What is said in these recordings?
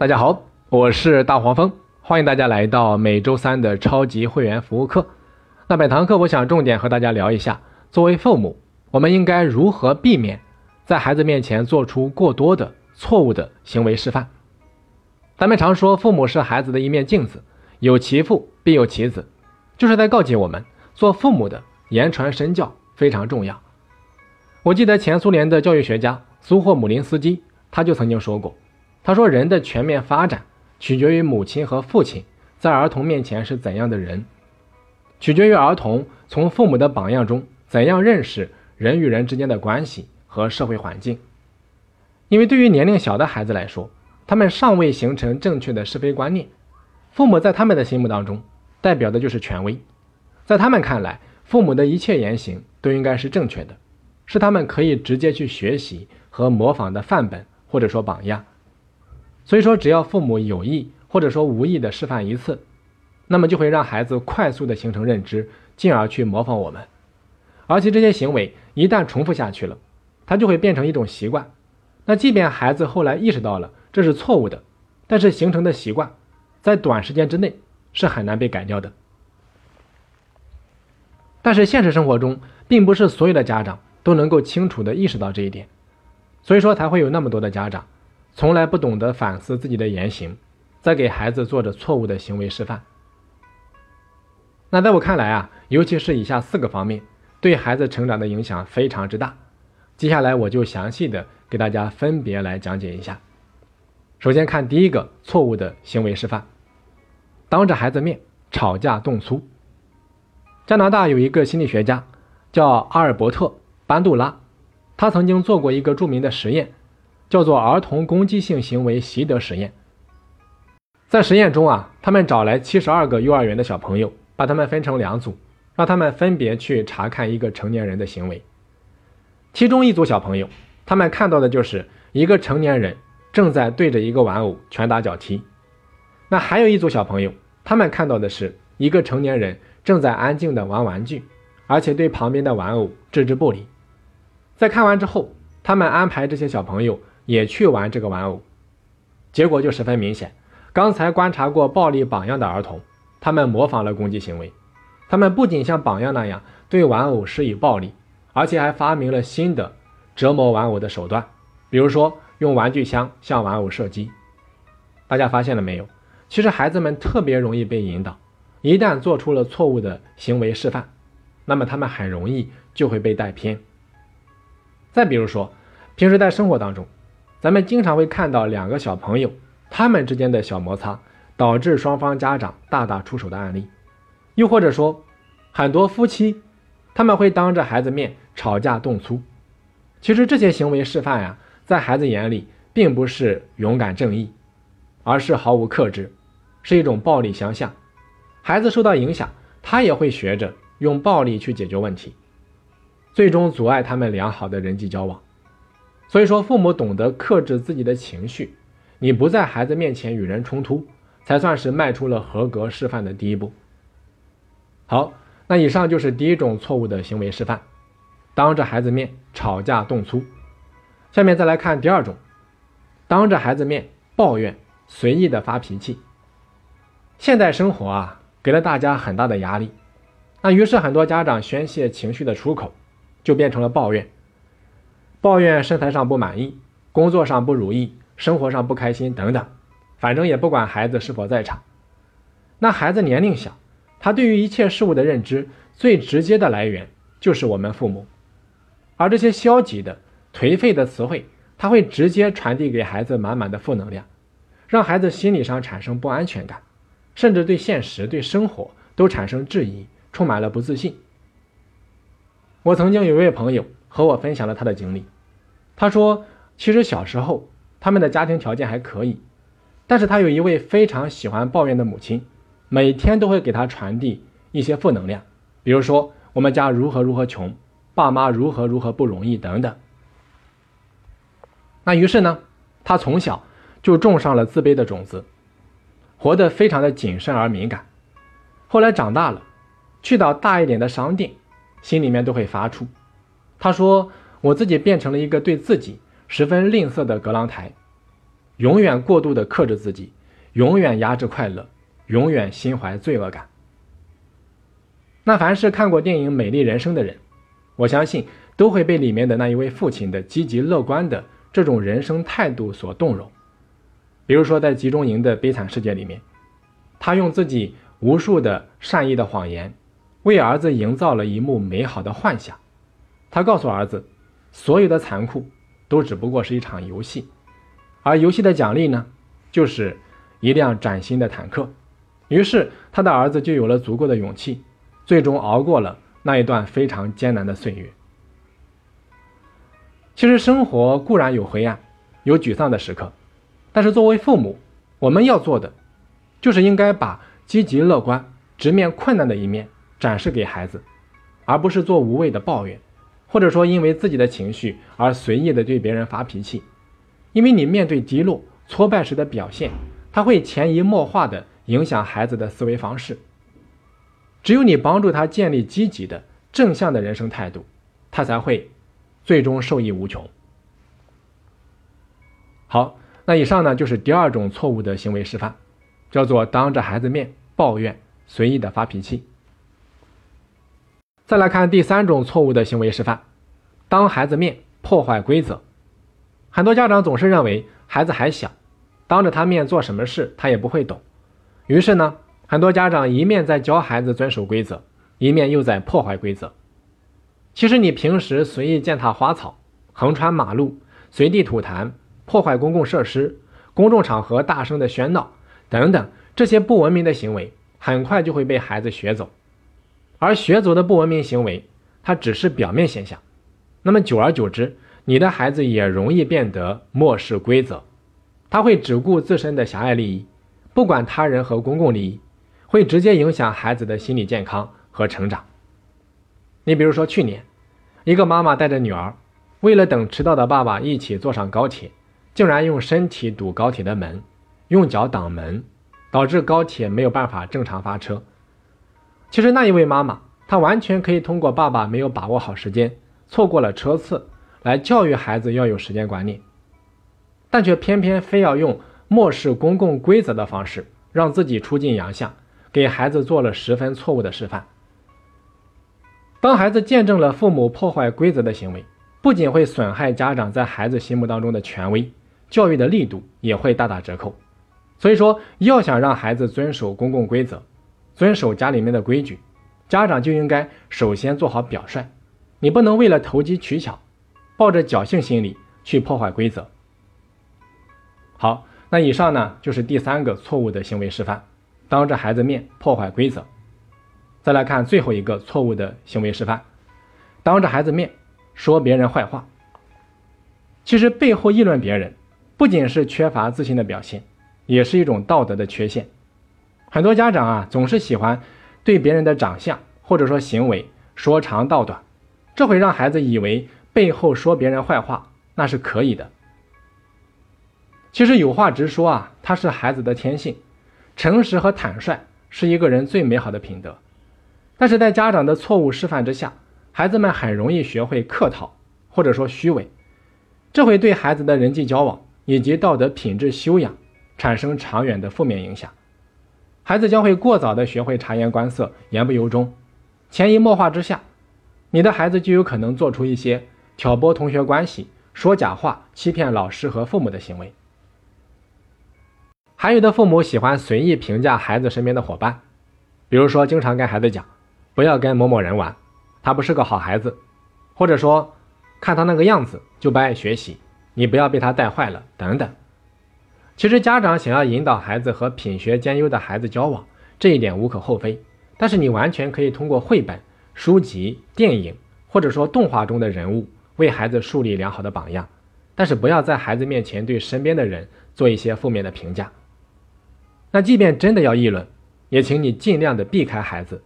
大家好，我是大黄蜂，欢迎大家来到每周三的超级会员服务课。那本堂课我想重点和大家聊一下，作为父母，我们应该如何避免在孩子面前做出过多的错误的行为示范。咱们常说，父母是孩子的一面镜子，有其父必有其子，就是在告诫我们，做父母的言传身教非常重要。我记得前苏联的教育学家苏霍姆林斯基他就曾经说过。他说：“人的全面发展取决于母亲和父亲在儿童面前是怎样的人，取决于儿童从父母的榜样中怎样认识人与人之间的关系和社会环境。因为对于年龄小的孩子来说，他们尚未形成正确的是非观念，父母在他们的心目当中代表的就是权威，在他们看来，父母的一切言行都应该是正确的，是他们可以直接去学习和模仿的范本或者说榜样。”所以说，只要父母有意或者说无意的示范一次，那么就会让孩子快速的形成认知，进而去模仿我们。而且这些行为一旦重复下去了，它就会变成一种习惯。那即便孩子后来意识到了这是错误的，但是形成的习惯，在短时间之内是很难被改掉的。但是现实生活中，并不是所有的家长都能够清楚的意识到这一点，所以说才会有那么多的家长。从来不懂得反思自己的言行，在给孩子做着错误的行为示范。那在我看来啊，尤其是以下四个方面，对孩子成长的影响非常之大。接下来我就详细的给大家分别来讲解一下。首先看第一个错误的行为示范：当着孩子面吵架动粗。加拿大有一个心理学家叫阿尔伯特·班杜拉，他曾经做过一个著名的实验。叫做儿童攻击性行为习得实验。在实验中啊，他们找来七十二个幼儿园的小朋友，把他们分成两组，让他们分别去查看一个成年人的行为。其中一组小朋友，他们看到的就是一个成年人正在对着一个玩偶拳打脚踢。那还有一组小朋友，他们看到的是一个成年人正在安静的玩玩具，而且对旁边的玩偶置之不理。在看完之后，他们安排这些小朋友。也去玩这个玩偶，结果就十分明显。刚才观察过暴力榜样的儿童，他们模仿了攻击行为。他们不仅像榜样那样对玩偶施以暴力，而且还发明了新的折磨玩偶的手段，比如说用玩具枪向玩偶射击。大家发现了没有？其实孩子们特别容易被引导，一旦做出了错误的行为示范，那么他们很容易就会被带偏。再比如说，平时在生活当中。咱们经常会看到两个小朋友他们之间的小摩擦，导致双方家长大打出手的案例，又或者说，很多夫妻他们会当着孩子面吵架动粗。其实这些行为示范呀，在孩子眼里并不是勇敢正义，而是毫无克制，是一种暴力相向。孩子受到影响，他也会学着用暴力去解决问题，最终阻碍他们良好的人际交往。所以说，父母懂得克制自己的情绪，你不在孩子面前与人冲突，才算是迈出了合格示范的第一步。好，那以上就是第一种错误的行为示范，当着孩子面吵架动粗。下面再来看第二种，当着孩子面抱怨、随意的发脾气。现代生活啊，给了大家很大的压力，那于是很多家长宣泄情绪的出口，就变成了抱怨。抱怨身材上不满意，工作上不如意，生活上不开心等等，反正也不管孩子是否在场。那孩子年龄小，他对于一切事物的认知最直接的来源就是我们父母，而这些消极的、颓废的词汇，他会直接传递给孩子满满的负能量，让孩子心理上产生不安全感，甚至对现实、对生活都产生质疑，充满了不自信。我曾经有一位朋友。和我分享了他的经历，他说，其实小时候他们的家庭条件还可以，但是他有一位非常喜欢抱怨的母亲，每天都会给他传递一些负能量，比如说我们家如何如何穷，爸妈如何如何不容易等等。那于是呢，他从小就种上了自卑的种子，活得非常的谨慎而敏感。后来长大了，去到大一点的商店，心里面都会发怵。他说：“我自己变成了一个对自己十分吝啬的格朗台，永远过度的克制自己，永远压制快乐，永远心怀罪恶感。那凡是看过电影《美丽人生》的人，我相信都会被里面的那一位父亲的积极乐观的这种人生态度所动容。比如说，在集中营的悲惨世界里面，他用自己无数的善意的谎言，为儿子营造了一幕美好的幻想。他告诉儿子，所有的残酷都只不过是一场游戏，而游戏的奖励呢，就是一辆崭新的坦克。于是，他的儿子就有了足够的勇气。最终熬过了那一段非常艰难的岁月。其实生活固然有灰暗，有沮丧的时刻，但是作为父母，我们要做的，就是应该把积极乐观、直面困难的一面展示给孩子，而不是做无谓的抱怨，或者说因为自己的情绪而随意的对别人发脾气。因为你面对低落、挫败时的表现，它会潜移默化的影响孩子的思维方式。只有你帮助他建立积极的、正向的人生态度，他才会最终受益无穷。好，那以上呢就是第二种错误的行为示范，叫做当着孩子面抱怨、随意的发脾气。再来看第三种错误的行为示范，当孩子面破坏规则。很多家长总是认为孩子还小，当着他面做什么事他也不会懂，于是呢。很多家长一面在教孩子遵守规则，一面又在破坏规则。其实你平时随意践踏花草、横穿马路、随地吐痰、破坏公共设施、公众场合大声的喧闹等等这些不文明的行为，很快就会被孩子学走。而学走的不文明行为，它只是表面现象。那么久而久之，你的孩子也容易变得漠视规则，他会只顾自身的狭隘利益，不管他人和公共利益。会直接影响孩子的心理健康和成长。你比如说，去年，一个妈妈带着女儿，为了等迟到的爸爸一起坐上高铁，竟然用身体堵高铁的门，用脚挡门，导致高铁没有办法正常发车。其实那一位妈妈，她完全可以通过爸爸没有把握好时间，错过了车次，来教育孩子要有时间观念，但却偏偏非要用漠视公共规则的方式，让自己出尽洋相。给孩子做了十分错误的示范。当孩子见证了父母破坏规则的行为，不仅会损害家长在孩子心目当中的权威，教育的力度也会大打折扣。所以说，要想让孩子遵守公共规则，遵守家里面的规矩，家长就应该首先做好表率。你不能为了投机取巧，抱着侥幸心理去破坏规则。好，那以上呢就是第三个错误的行为示范。当着孩子面破坏规则，再来看最后一个错误的行为示范，当着孩子面说别人坏话。其实背后议论别人，不仅是缺乏自信的表现，也是一种道德的缺陷。很多家长啊，总是喜欢对别人的长相或者说行为说长道短，这会让孩子以为背后说别人坏话那是可以的。其实有话直说啊，它是孩子的天性。诚实和坦率是一个人最美好的品德，但是在家长的错误示范之下，孩子们很容易学会客套或者说虚伪，这会对孩子的人际交往以及道德品质修养产生长远的负面影响。孩子将会过早的学会察言观色、言不由衷，潜移默化之下，你的孩子就有可能做出一些挑拨同学关系、说假话、欺骗老师和父母的行为。还有的父母喜欢随意评价孩子身边的伙伴，比如说经常跟孩子讲，不要跟某某人玩，他不是个好孩子，或者说看他那个样子就不爱学习，你不要被他带坏了等等。其实家长想要引导孩子和品学兼优的孩子交往，这一点无可厚非，但是你完全可以通过绘本、书籍、电影或者说动画中的人物为孩子树立良好的榜样，但是不要在孩子面前对身边的人做一些负面的评价。那即便真的要议论，也请你尽量的避开孩子，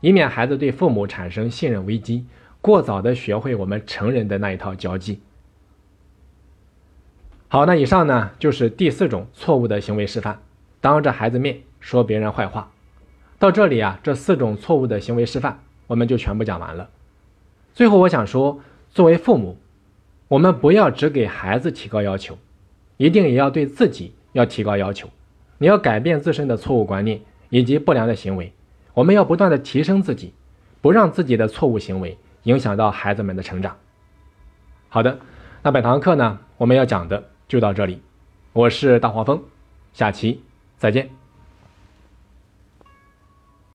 以免孩子对父母产生信任危机，过早的学会我们成人的那一套交际。好那以上呢就是第四种错误的行为示范。当着孩子面说别人坏话。到这里啊这四种错误的行为示范我们就全部讲完了。最后我想说作为父母我们不要只给孩子提高要求一定也要对自己要提高要求。你要改变自身的错误观念以及不良的行为。我们要不断的提升自己不让自己的错误行为影响到孩子们的成长。好的那本堂课呢我们要讲的就到这里。我是大黄蜂下期再见。